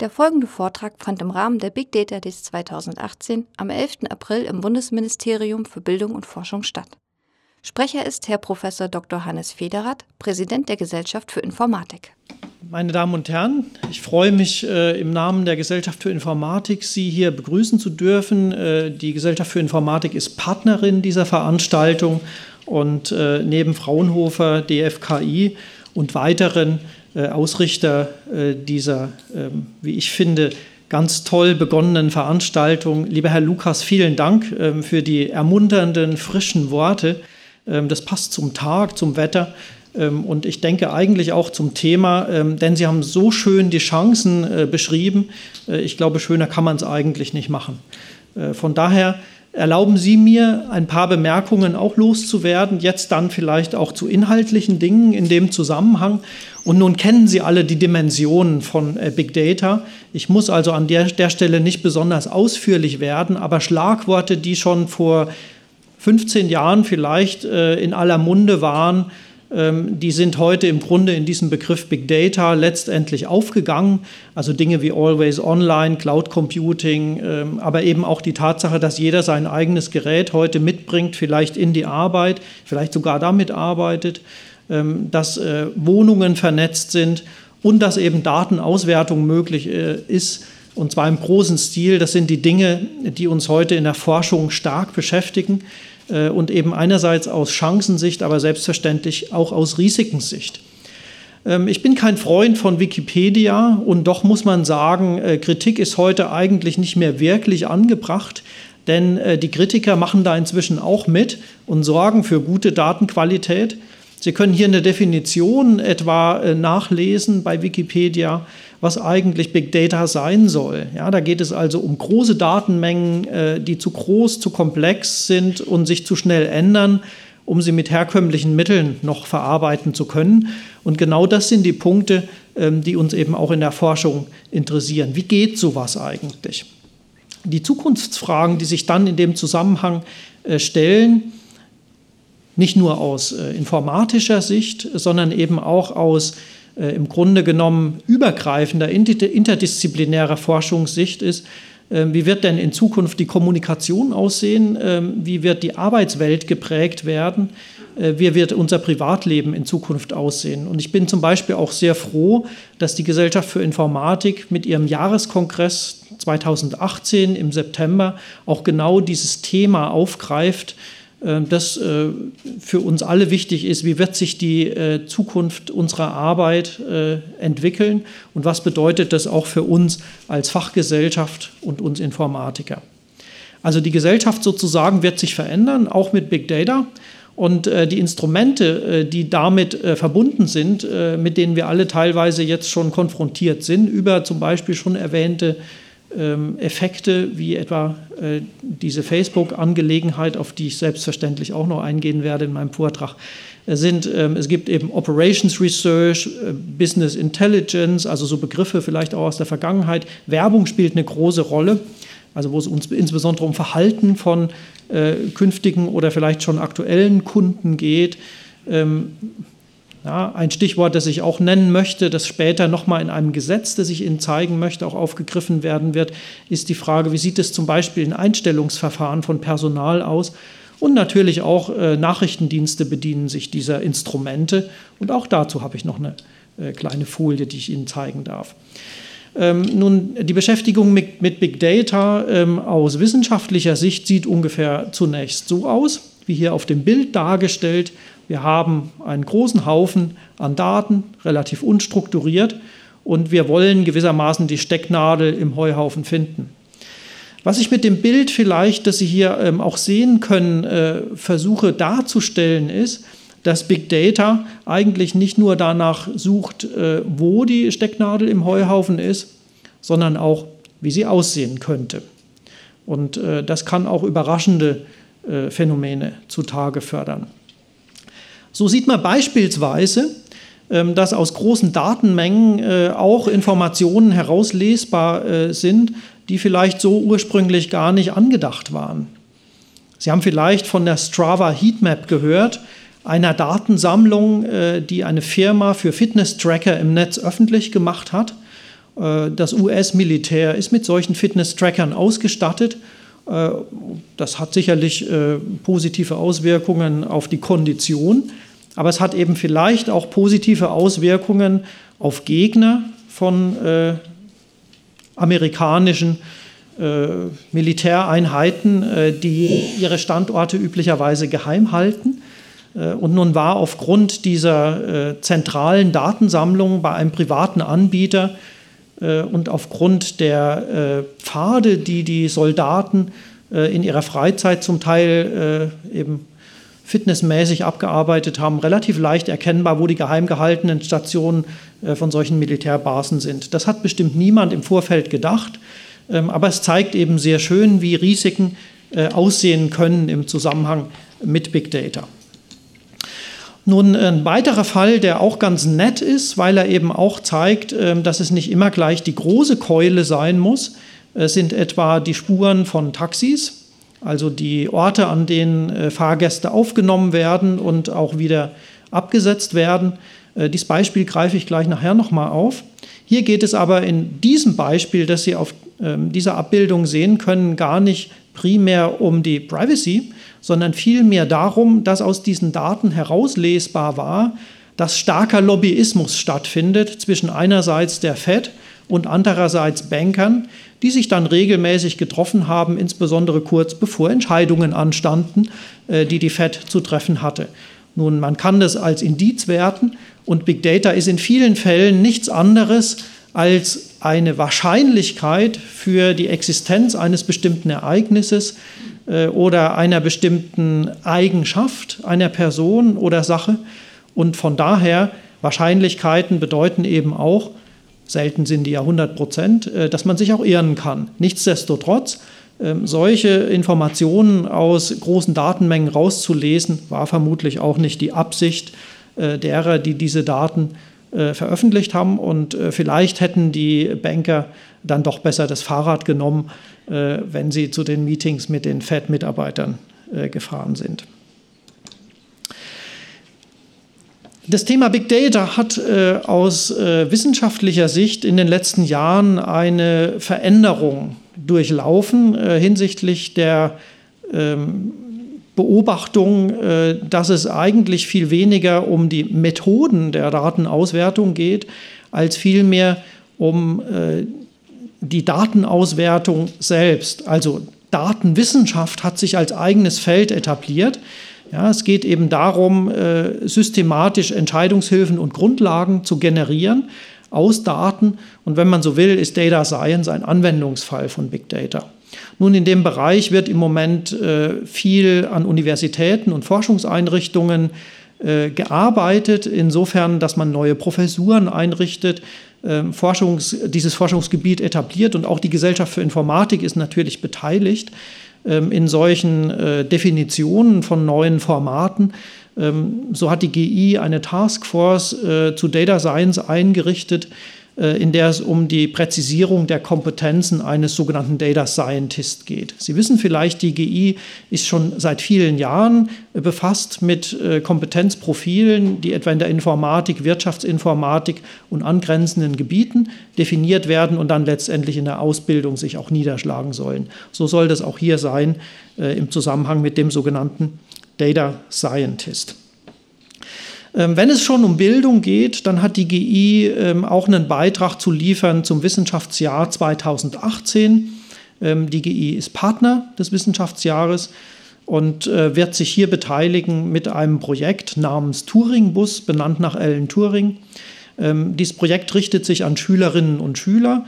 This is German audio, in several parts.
Der folgende Vortrag fand im Rahmen der Big Data Days 2018 am 11. April im Bundesministerium für Bildung und Forschung statt. Sprecher ist Herr Prof. Dr. Hannes Federath, Präsident der Gesellschaft für Informatik. Meine Damen und Herren, ich freue mich äh, im Namen der Gesellschaft für Informatik, Sie hier begrüßen zu dürfen. Äh, die Gesellschaft für Informatik ist Partnerin dieser Veranstaltung und äh, neben Fraunhofer, DFKI und weiteren Ausrichter äh, dieser, ähm, wie ich finde, ganz toll begonnenen Veranstaltung. Lieber Herr Lukas, vielen Dank ähm, für die ermunternden, frischen Worte. Ähm, das passt zum Tag, zum Wetter und ich denke eigentlich auch zum Thema, denn Sie haben so schön die Chancen äh, beschrieben. Ich glaube, schöner kann man es eigentlich nicht machen. Von daher Erlauben Sie mir, ein paar Bemerkungen auch loszuwerden, jetzt dann vielleicht auch zu inhaltlichen Dingen in dem Zusammenhang. Und nun kennen Sie alle die Dimensionen von äh, Big Data. Ich muss also an der, der Stelle nicht besonders ausführlich werden, aber Schlagworte, die schon vor 15 Jahren vielleicht äh, in aller Munde waren, die sind heute im Grunde in diesem Begriff Big Data letztendlich aufgegangen. Also Dinge wie Always Online, Cloud Computing, ähm, aber eben auch die Tatsache, dass jeder sein eigenes Gerät heute mitbringt, vielleicht in die Arbeit, vielleicht sogar damit arbeitet, ähm, dass äh, Wohnungen vernetzt sind und dass eben Datenauswertung möglich äh, ist. Und zwar im großen Stil. Das sind die Dinge, die uns heute in der Forschung stark beschäftigen. Äh, und eben einerseits aus Chancensicht, aber selbstverständlich auch aus Risikensicht. Ähm, ich bin kein Freund von Wikipedia und doch muss man sagen, äh, Kritik ist heute eigentlich nicht mehr wirklich angebracht, denn äh, die Kritiker machen da inzwischen auch mit und sorgen für gute Datenqualität. Sie können hier eine Definition etwa nachlesen bei Wikipedia was eigentlich Big Data sein soll. Ja, da geht es also um große Datenmengen, äh, die zu groß, zu komplex sind und sich zu schnell ändern, um sie mit herkömmlichen Mitteln noch verarbeiten zu können. Und genau das sind die Punkte, ähm, die uns eben auch in der Forschung interessieren. Wie geht sowas eigentlich? Die Zukunftsfragen, die sich dann in dem Zusammenhang äh, stellen, nicht nur aus äh, informatischer Sicht, sondern eben auch aus im Grunde genommen übergreifender, interdisziplinärer Forschungssicht ist, äh, wie wird denn in Zukunft die Kommunikation aussehen? Äh, wie wird die Arbeitswelt geprägt werden? Äh, wie wird unser Privatleben in Zukunft aussehen? Und ich bin zum Beispiel auch sehr froh, dass die Gesellschaft für Informatik mit ihrem Jahreskongress 2018 im September auch genau dieses Thema aufgreift äh, das äh, für uns alle wichtig ist, wie wird sich die äh, Zukunft unserer Arbeit entwickeln und was bedeutet das auch für uns als Fachgesellschaft und uns Informatiker. Also die Gesellschaft sozusagen wird sich verändern, auch mit Big Data. Und die Instrumente, die damit verbunden sind, mit denen wir alle teilweise jetzt schon konfrontiert sind, über zum Beispiel schon erwähnte ähm, Effekte wie etwa äh, diese Facebook-Angelegenheit, auf die ich selbstverständlich auch noch eingehen werde in meinem Vortrag, äh, sind, ähm, es gibt eben Operations Research, äh, Business Intelligence, also so Begriffe vielleicht auch aus der Vergangenheit. Werbung spielt eine große Rolle, also wo es uns insbesondere um Verhalten von künftigen oder vielleicht schon aktuellen Kunden geht. Ähm, ja, ein Stichwort, das ich auch nennen möchte, das später nochmal in einem Gesetz, das ich Ihnen zeigen möchte, auch aufgegriffen werden wird, ist die Frage, wie sieht es zum Beispiel in Einstellungsverfahren von Personal aus? Und natürlich auch äh, Nachrichtendienste bedienen sich dieser Instrumente. Und auch dazu habe ich noch eine äh, kleine Folie, die ich Ihnen zeigen darf. Ähm, nun, die Beschäftigung mit, mit Big Data ähm, aus wissenschaftlicher Sicht sieht ungefähr zunächst so aus, wie hier auf dem Bild dargestellt. Wir haben einen großen Haufen an Daten, relativ unstrukturiert, und wir wollen gewissermaßen die Stecknadel im Heuhaufen finden. Was ich mit dem Bild vielleicht, das Sie hier ähm, auch sehen können, äh, versuche darzustellen, ist, dass Big Data eigentlich nicht nur danach sucht, äh, wo die Stecknadel im Heuhaufen ist, sondern auch, wie sie aussehen könnte. Und äh, das kann auch überraschende äh, Phänomene zutage fördern. So sieht man beispielsweise, ähm, dass aus großen Datenmengen äh, auch Informationen herauslesbar äh, sind, die vielleicht so ursprünglich gar nicht angedacht waren. Sie haben vielleicht von der Strava Heatmap gehört, einer Datensammlung, äh, die eine Firma für Fitness-Tracker im Netz öffentlich gemacht hat. Das US-Militär ist mit solchen Fitness-Trackern ausgestattet. Das hat sicherlich positive Auswirkungen auf die Kondition, aber es hat eben vielleicht auch positive Auswirkungen auf Gegner von amerikanischen äh, Militäreinheiten, äh, die ihre Standorte üblicherweise geheim halten. Äh, und nun war aufgrund dieser äh, zentralen Datensammlung bei einem privaten Anbieter äh, und aufgrund der äh, Pfade, die die Soldaten in ihrer Freizeit zum Teil eben fitnessmäßig abgearbeitet haben, relativ leicht erkennbar, wo die geheim gehaltenen Stationen von solchen Militärbasen sind. Das hat bestimmt niemand im Vorfeld gedacht. Ähm, aber es zeigt eben sehr schön, wie Risiken äh, aussehen können im Zusammenhang mit Big Data. Nun ein weiterer Fall, der auch ganz nett ist, weil er eben auch zeigt, ähm, dass es nicht immer gleich die große Keule sein muss, äh, sind etwa die Spuren von Taxis, also die Orte, an denen äh, Fahrgäste aufgenommen werden und auch wieder abgesetzt werden. Dieses Beispiel greife ich gleich nachher nochmal auf. Hier geht es aber in diesem Beispiel, das Sie auf ähm, dieser Abbildung sehen können, gar nicht primär um die Privacy, sondern vielmehr darum, dass aus diesen Daten herauslesbar war, dass starker Lobbyismus stattfindet zwischen einerseits der Fed und andererseits Bankern, die sich dann regelmäßig getroffen haben, insbesondere kurz bevor Entscheidungen anstanden, äh, die die Fed zu treffen hatte. Nun, man kann das als Indiz werten und Big Data ist in vielen Fällen nichts anderes als eine Wahrscheinlichkeit für die Existenz eines bestimmten Ereignisses äh, oder einer bestimmten Eigenschaft einer Person oder Sache. Und von daher, Wahrscheinlichkeiten bedeuten eben auch, selten sind die ja 100 Prozent, äh, dass man sich auch irren kann. Nichtsdestotrotz, äh, solche Informationen aus großen Datenmengen rauszulesen, war vermutlich auch nicht die Absicht äh, derer, die diese Daten äh, veröffentlicht haben. Und äh, vielleicht hätten die Banker dann doch besser das Fahrrad genommen, äh, wenn sie zu den Meetings mit den Fed-Mitarbeitern gefahren sind. Das Thema Big Data hat äh, aus äh, wissenschaftlicher Sicht in den letzten Jahren eine Veränderung durchlaufen äh, hinsichtlich der ähm, Beobachtung, äh, dass es eigentlich viel weniger um die Methoden der Datenauswertung geht, als vielmehr um äh, die Datenauswertung selbst. Also Datenwissenschaft hat sich als eigenes Feld etabliert. Ja, es geht eben darum, äh, systematisch Entscheidungshilfen und Grundlagen zu generieren aus Daten. Und wenn man so will, ist Data Science ein Anwendungsfall von Big Data. Nun, in dem Bereich wird im Moment äh, viel an Universitäten und Forschungseinrichtungen äh, gearbeitet, insofern, dass man neue Professuren einrichtet, äh, Forschungs-, dieses Forschungsgebiet etabliert und auch die Gesellschaft für Informatik ist natürlich beteiligt ähm, in solchen äh, Definitionen von neuen Formaten. Ähm, so hat die GI eine Taskforce zu Data Science eingerichtet, in der es um die Präzisierung der Kompetenzen eines sogenannten Data Scientist geht. Sie wissen vielleicht, die GI ist schon seit vielen Jahren äh, befasst mit äh, Kompetenzprofilen, die etwa in der Informatik, Wirtschaftsinformatik und angrenzenden Gebieten definiert werden und dann letztendlich in der Ausbildung sich auch niederschlagen sollen. So soll das auch hier sein im Zusammenhang mit dem sogenannten Data Scientist. Ähm, wenn es schon um Bildung geht, dann hat die GI ähm, auch einen Beitrag zu liefern zum Wissenschaftsjahr 2018. Ähm, die GI ist Partner des Wissenschaftsjahres und äh, wird sich hier beteiligen mit einem Projekt namens Turing-Bus, benannt nach Alan Turing. Dieses Projekt richtet sich an Schülerinnen und Schüler.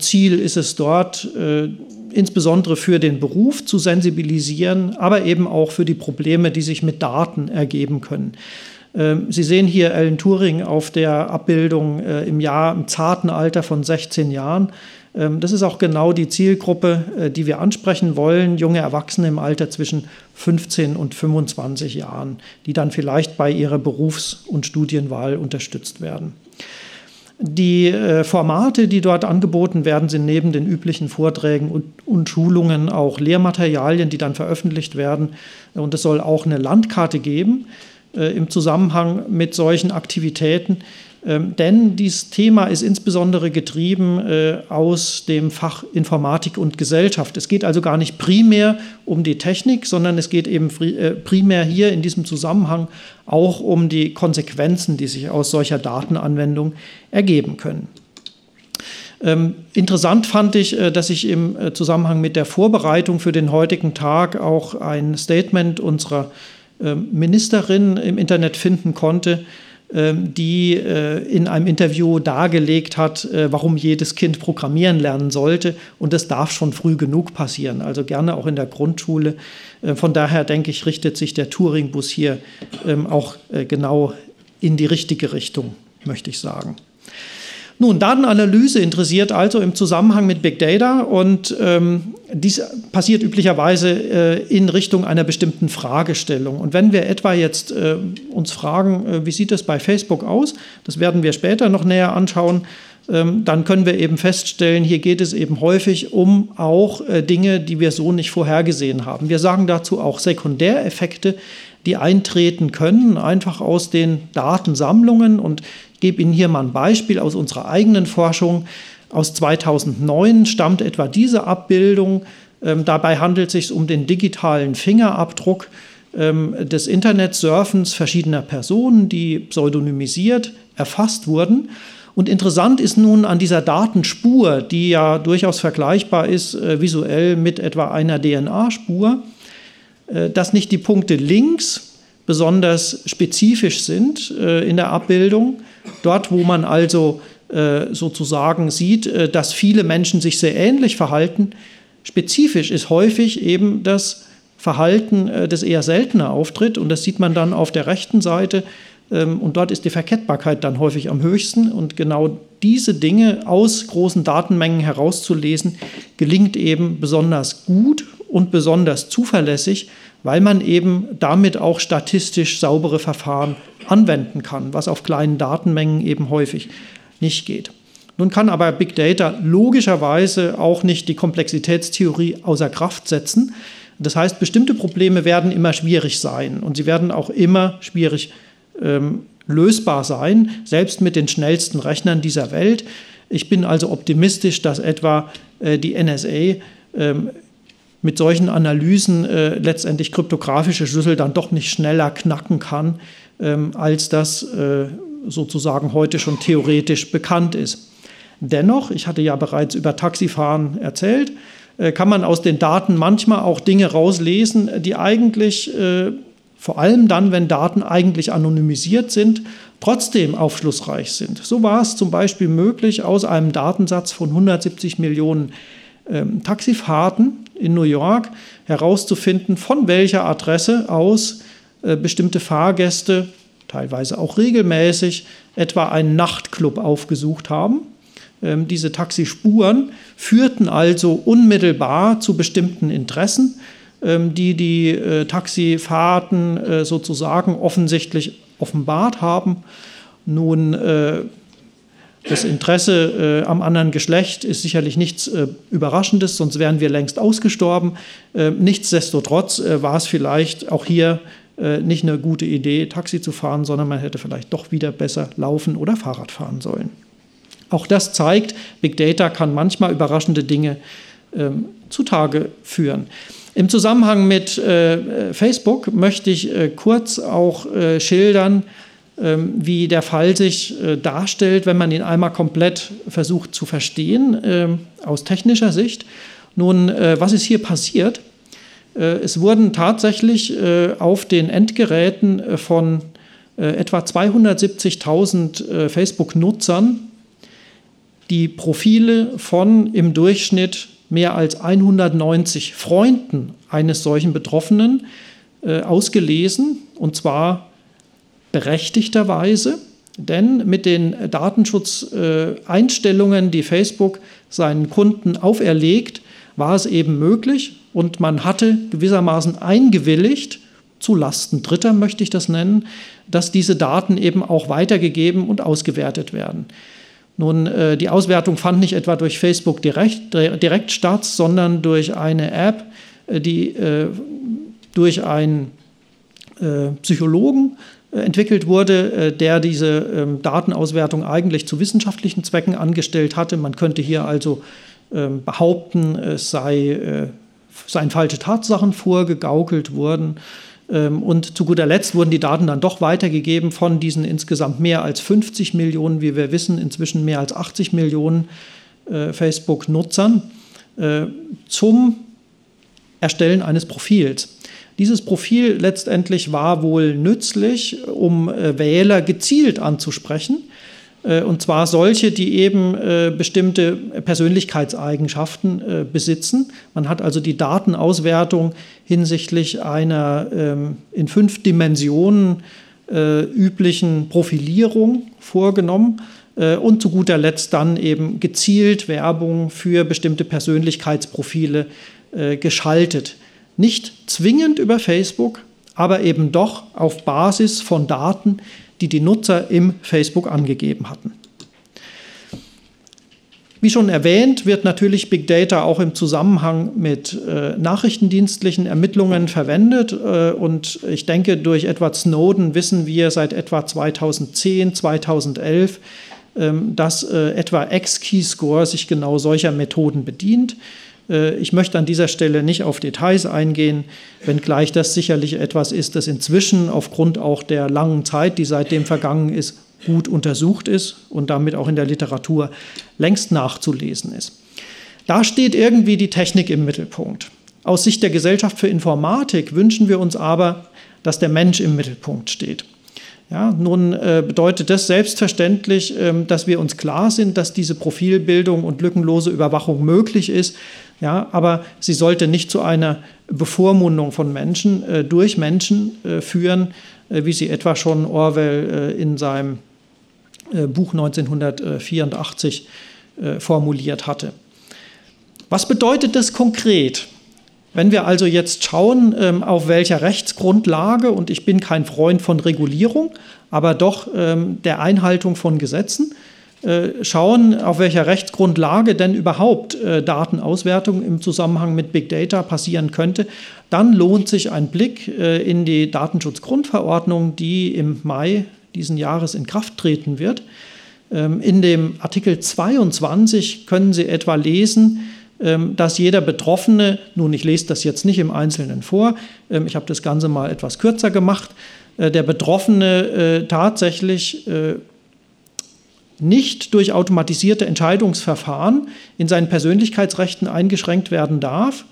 Ziel ist es dort, äh, insbesondere für den Beruf zu sensibilisieren, aber eben auch für die Probleme, die sich mit Daten ergeben können. Ähm, Sie sehen hier Alan Turing auf der Abbildung äh, im Jahr im zarten Alter von 16 Jahren. Ähm, das ist auch genau die Zielgruppe, äh, die wir ansprechen wollen, junge Erwachsene im Alter zwischen 15 und 25 Jahren, die dann vielleicht bei ihrer Berufs- und Studienwahl unterstützt werden. Die äh, Formate, die dort angeboten werden, sind neben den üblichen Vorträgen und, und, Schulungen auch Lehrmaterialien, die dann veröffentlicht werden. Und es soll auch eine Landkarte geben, im Zusammenhang mit solchen Aktivitäten, Ähm, denn dieses Thema ist insbesondere getrieben äh, aus dem Fach Informatik und Gesellschaft. Es geht also gar nicht primär um die Technik, sondern es geht eben äh, primär hier in diesem Zusammenhang auch um die Konsequenzen, die sich aus solcher Datenanwendung ergeben können. Ähm, interessant fand ich, äh, dass ich im äh, Zusammenhang mit der Vorbereitung für den heutigen Tag auch ein Statement unserer äh, Ministerin im Internet finden konnte, ähm, die äh, in einem Interview dargelegt hat, äh, warum jedes Kind programmieren lernen sollte. Und das darf schon früh genug passieren, also gerne auch in der Grundschule. Äh, von daher denke ich, richtet sich der Touringbus hier ähm, auch genau in die richtige Richtung, möchte ich sagen. Nun, Datenanalyse interessiert also im Zusammenhang mit Big Data und ähm, dies passiert üblicherweise äh, in Richtung einer bestimmten Fragestellung. Und wenn wir etwa jetzt äh, uns fragen, äh, wie sieht es bei Facebook aus, das werden wir später noch näher anschauen, ähm, dann können wir eben feststellen, hier geht es eben häufig um auch äh, Dinge, die wir so nicht vorhergesehen haben. Wir sagen dazu auch Sekundäreffekte, die eintreten können, einfach aus den Datensammlungen. Und ich gebe Ihnen hier mal ein Beispiel aus unserer eigenen Forschung. Aus 2009 stammt etwa diese Abbildung. Ähm, dabei handelt es sich um den digitalen Fingerabdruck ähm, des Internetsurfens verschiedener Personen, die pseudonymisiert erfasst wurden. Und interessant ist nun an dieser Datenspur, die ja durchaus vergleichbar ist äh, visuell mit etwa einer DNA-Spur, äh, dass nicht die Punkte links besonders spezifisch sind äh, in der Abbildung. Dort, wo man also äh, sozusagen sieht, dass viele Menschen sich sehr ähnlich verhalten. Spezifisch ist häufig eben das Verhalten, das eher seltener auftritt. Und das sieht man dann auf der rechten Seite. Ähm, und dort ist die Verkettbarkeit dann häufig am höchsten. Und genau diese Dinge aus großen Datenmengen herauszulesen, gelingt eben besonders gut und besonders zuverlässig, weil man eben damit auch statistisch saubere Verfahren anwenden kann, was auf kleinen Datenmengen eben häufig nicht geht. Nun kann aber Big Data logischerweise auch nicht die Komplexitätstheorie außer Kraft setzen. Das heißt, bestimmte Probleme werden immer schwierig sein und sie werden auch immer schwierig ähm, lösbar sein, selbst mit den schnellsten Rechnern dieser Welt. Ich bin also optimistisch, dass etwa äh, die NSA ähm, mit solchen Analysen äh, letztendlich kryptografische Schlüssel dann doch nicht schneller knacken kann, ähm, als das äh, sozusagen heute schon theoretisch bekannt ist. Dennoch, ich hatte ja bereits über Taxifahren erzählt, äh, kann man aus den Daten manchmal auch Dinge rauslesen, die eigentlich, äh, vor allem dann, wenn Daten eigentlich anonymisiert sind, trotzdem aufschlussreich sind. So war es zum Beispiel möglich, aus einem Datensatz von 170 Millionen ähm, Taxifahrten in New York herauszufinden, von welcher Adresse aus äh, bestimmte Fahrgäste, teilweise auch regelmäßig, etwa einen Nachtclub aufgesucht haben. Ähm, diese Taxispuren führten also unmittelbar zu bestimmten Interessen, ähm, die die äh, Taxifahrten äh, sozusagen offensichtlich offenbart haben. Nun das Interesse äh, am anderen Geschlecht ist sicherlich nichts äh, Überraschendes, sonst wären wir längst ausgestorben. Äh, nichtsdestotrotz äh, war es vielleicht auch hier äh, nicht eine gute Idee, Taxi zu fahren, sondern man hätte vielleicht doch wieder besser laufen oder Fahrrad fahren sollen. Auch das zeigt, Big Data kann manchmal überraschende Dinge ähm, zutage führen. Im Zusammenhang mit äh, Facebook möchte ich kurz auch schildern, ähm, wie der Fall sich äh, darstellt, wenn man ihn einmal komplett versucht zu verstehen ähm, aus technischer Sicht. Nun, äh, was ist hier passiert? Äh, es wurden tatsächlich auf den Endgeräten von etwa 270.000 Facebook-Nutzern die Profile von im Durchschnitt mehr als 190 Freunden eines solchen Betroffenen ausgelesen, und zwar berechtigterweise, denn mit den Datenschutzeinstellungen, die Facebook seinen Kunden auferlegt, war es eben möglich und man hatte gewissermaßen eingewilligt, zu Lasten Dritter möchte ich das nennen, dass diese Daten eben auch weitergegeben und ausgewertet werden. Nun, äh, die Auswertung fand nicht etwa durch Facebook direkt, direkt statt, sondern durch eine App, äh, die äh, durch einen Psychologen entwickelt wurde, der diese ähm, Datenauswertung eigentlich zu wissenschaftlichen Zwecken angestellt hatte. Man könnte hier also ähm, behaupten, es sei, seien falsche Tatsachen vorgegaukelt worden. Ähm, und zu guter Letzt wurden die Daten dann doch weitergegeben von diesen insgesamt mehr als 50 Millionen, wie wir wissen, inzwischen mehr als 80 Millionen äh, Facebook-Nutzern äh, zum Erstellen eines Profils. Dieses Profil letztendlich war wohl nützlich, um äh, Wähler gezielt anzusprechen äh, und zwar solche, die eben äh, bestimmte Persönlichkeitseigenschaften besitzen. Man hat also die Datenauswertung hinsichtlich einer ähm, in fünf Dimensionen üblichen Profilierung vorgenommen und zu guter Letzt dann eben gezielt Werbung für bestimmte Persönlichkeitsprofile geschaltet. Nicht zwingend über Facebook, aber eben doch auf Basis von Daten, die die Nutzer im Facebook angegeben hatten. Wie schon erwähnt, wird natürlich Big Data auch im Zusammenhang mit äh, nachrichtendienstlichen Ermittlungen verwendet. Äh, und ich denke, durch Edward Snowden wissen wir seit etwa 2010, 2011, äh, dass etwa X-Keyscore sich genau solcher Methoden bedient. Äh, ich möchte an dieser Stelle nicht auf Details eingehen, wenngleich das sicherlich etwas ist, das inzwischen aufgrund auch der langen Zeit, die seitdem vergangen ist, gut untersucht ist und damit auch in der Literatur längst nachzulesen ist. Da steht irgendwie die Technik im Mittelpunkt. Aus Sicht der Gesellschaft für Informatik wünschen wir uns aber, dass der Mensch im Mittelpunkt steht. Ja, nun äh, bedeutet das selbstverständlich, ähm, dass wir uns klar sind, dass diese Profilbildung und lückenlose Überwachung möglich ist. Ja, aber sie sollte nicht zu einer Bevormundung von Menschen äh, durch Menschen äh, führen, äh, wie sie etwa schon Orwell äh, in seinem äh, Buch 1984 äh, formuliert hatte. Was bedeutet das konkret? Wenn wir also jetzt schauen, ähm, auf welcher Rechtsgrundlage, und ich bin kein Freund von Regulierung, aber doch ähm, der Einhaltung von Gesetzen, schauen, auf welcher Rechtsgrundlage denn überhaupt äh, Datenauswertung im Zusammenhang mit Big Data passieren könnte, dann lohnt sich ein Blick äh, in die Datenschutzgrundverordnung, die im Mai diesen Jahres in Kraft treten wird. Ähm, in dem Artikel 22 können Sie etwa lesen, ähm, dass jeder Betroffene, nun ich lese das jetzt nicht im Einzelnen vor, ähm, ich habe das Ganze mal etwas kürzer gemacht, der Betroffene tatsächlich nicht durch automatisierte Entscheidungsverfahren in seinen Persönlichkeitsrechten eingeschränkt werden darf,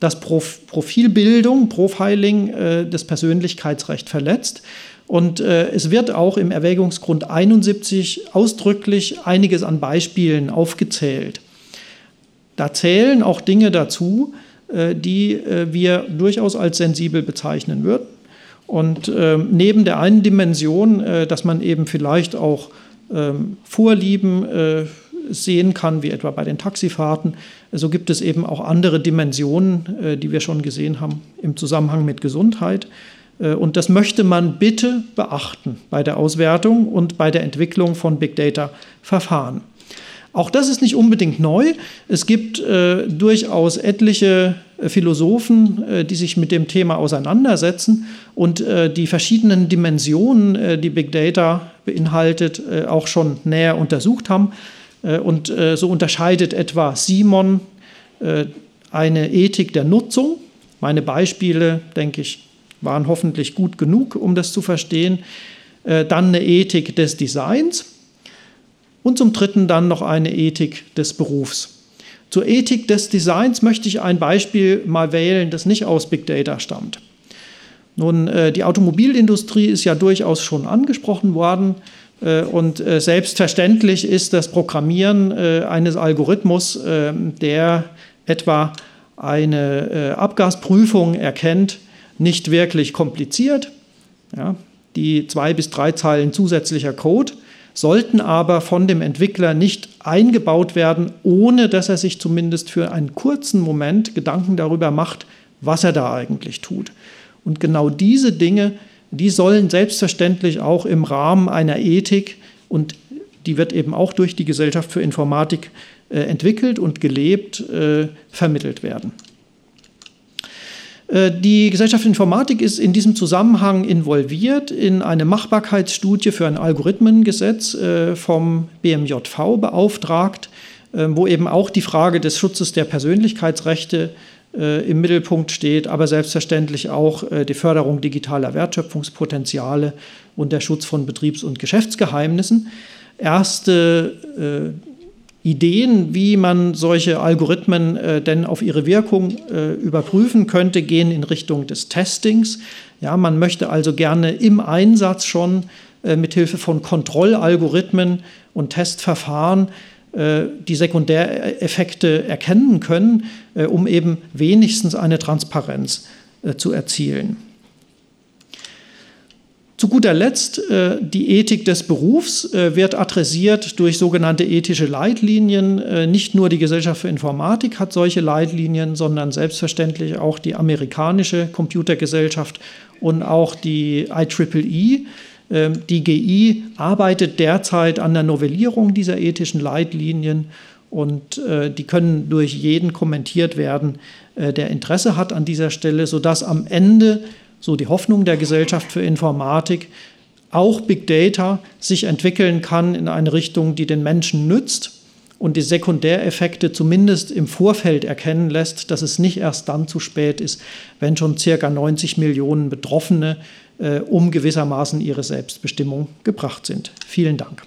dass Profilbildung, Profiling äh, das Persönlichkeitsrecht verletzt. Und äh, es wird auch im Erwägungsgrund 71 ausdrücklich einiges an Beispielen aufgezählt. Da zählen auch Dinge dazu, äh, die äh, wir durchaus als sensibel bezeichnen würden. Und äh, neben der einen Dimension, äh, dass man eben vielleicht auch ähm, Vorlieben äh, sehen kann, wie etwa bei den Taxifahrten. So gibt es eben auch andere Dimensionen, äh, die wir schon gesehen haben im Zusammenhang mit Gesundheit. Äh, und das möchte man bitte beachten bei der Auswertung und bei der Entwicklung von Big Data-Verfahren. Auch das ist nicht unbedingt neu. Es gibt äh, durchaus etliche Philosophen, äh, die sich mit dem Thema auseinandersetzen und äh, die verschiedenen Dimensionen, die Big Data beinhaltet, äh, auch schon näher untersucht haben. und so unterscheidet etwa Simon eine Ethik der Nutzung. Meine Beispiele, denke ich, waren hoffentlich gut genug, um das zu verstehen. dann eine Ethik des Designs und zum Dritten dann noch eine Ethik des Berufs. Zur Ethik des Designs möchte ich ein Beispiel mal wählen, das nicht aus Big Data stammt. Nun, äh, die Automobilindustrie ist ja durchaus schon angesprochen worden äh, und äh, selbstverständlich ist das Programmieren eines Algorithmus, der etwa eine Abgasprüfung erkennt, nicht wirklich kompliziert. Ja, die zwei bis drei Zeilen zusätzlicher Code sollten aber von dem Entwickler nicht eingebaut werden, ohne dass er sich zumindest für einen kurzen Moment Gedanken darüber macht, was er da eigentlich tut. Und genau diese Dinge, die sollen selbstverständlich auch im Rahmen einer Ethik und die wird eben auch durch die Gesellschaft für Informatik äh, entwickelt und gelebt, äh, vermittelt werden. Äh, die Gesellschaft für Informatik ist in diesem Zusammenhang involviert in eine Machbarkeitsstudie für ein Algorithmengesetz äh, vom BMJV beauftragt, äh, wo eben auch die Frage des Schutzes der Persönlichkeitsrechte im Mittelpunkt steht, aber selbstverständlich auch die Förderung digitaler Wertschöpfungspotenziale und der Schutz von Betriebs- und Geschäftsgeheimnissen. Erste Ideen, wie man solche Algorithmen äh, denn auf ihre Wirkung äh, überprüfen könnte, gehen in Richtung des Testings. Ja, man möchte also gerne im Einsatz schon äh, mit Hilfe von Kontrollalgorithmen und Testverfahren äh, die Sekundäreffekte erkennen können, äh, um eben wenigstens eine Transparenz äh, zu erzielen. Zu guter Letzt, äh, die Ethik des Berufs äh, wird adressiert durch sogenannte ethische Leitlinien. Äh, nicht nur die Gesellschaft für Informatik hat solche Leitlinien, sondern selbstverständlich auch die amerikanische Computergesellschaft und auch die IEEE. Ähm, die GI arbeitet derzeit an der Novellierung dieser ethischen Leitlinien und die können durch jeden kommentiert werden, der Interesse hat an dieser Stelle, sodass am Ende so die Hoffnung der Gesellschaft für Informatik, auch Big Data sich entwickeln kann in eine Richtung, die den Menschen nützt und die Sekundäreffekte zumindest im Vorfeld erkennen lässt, dass es nicht erst dann zu spät ist, wenn schon circa 90 Millionen Betroffene äh, um gewissermaßen ihre Selbstbestimmung gebracht sind. Vielen Dank.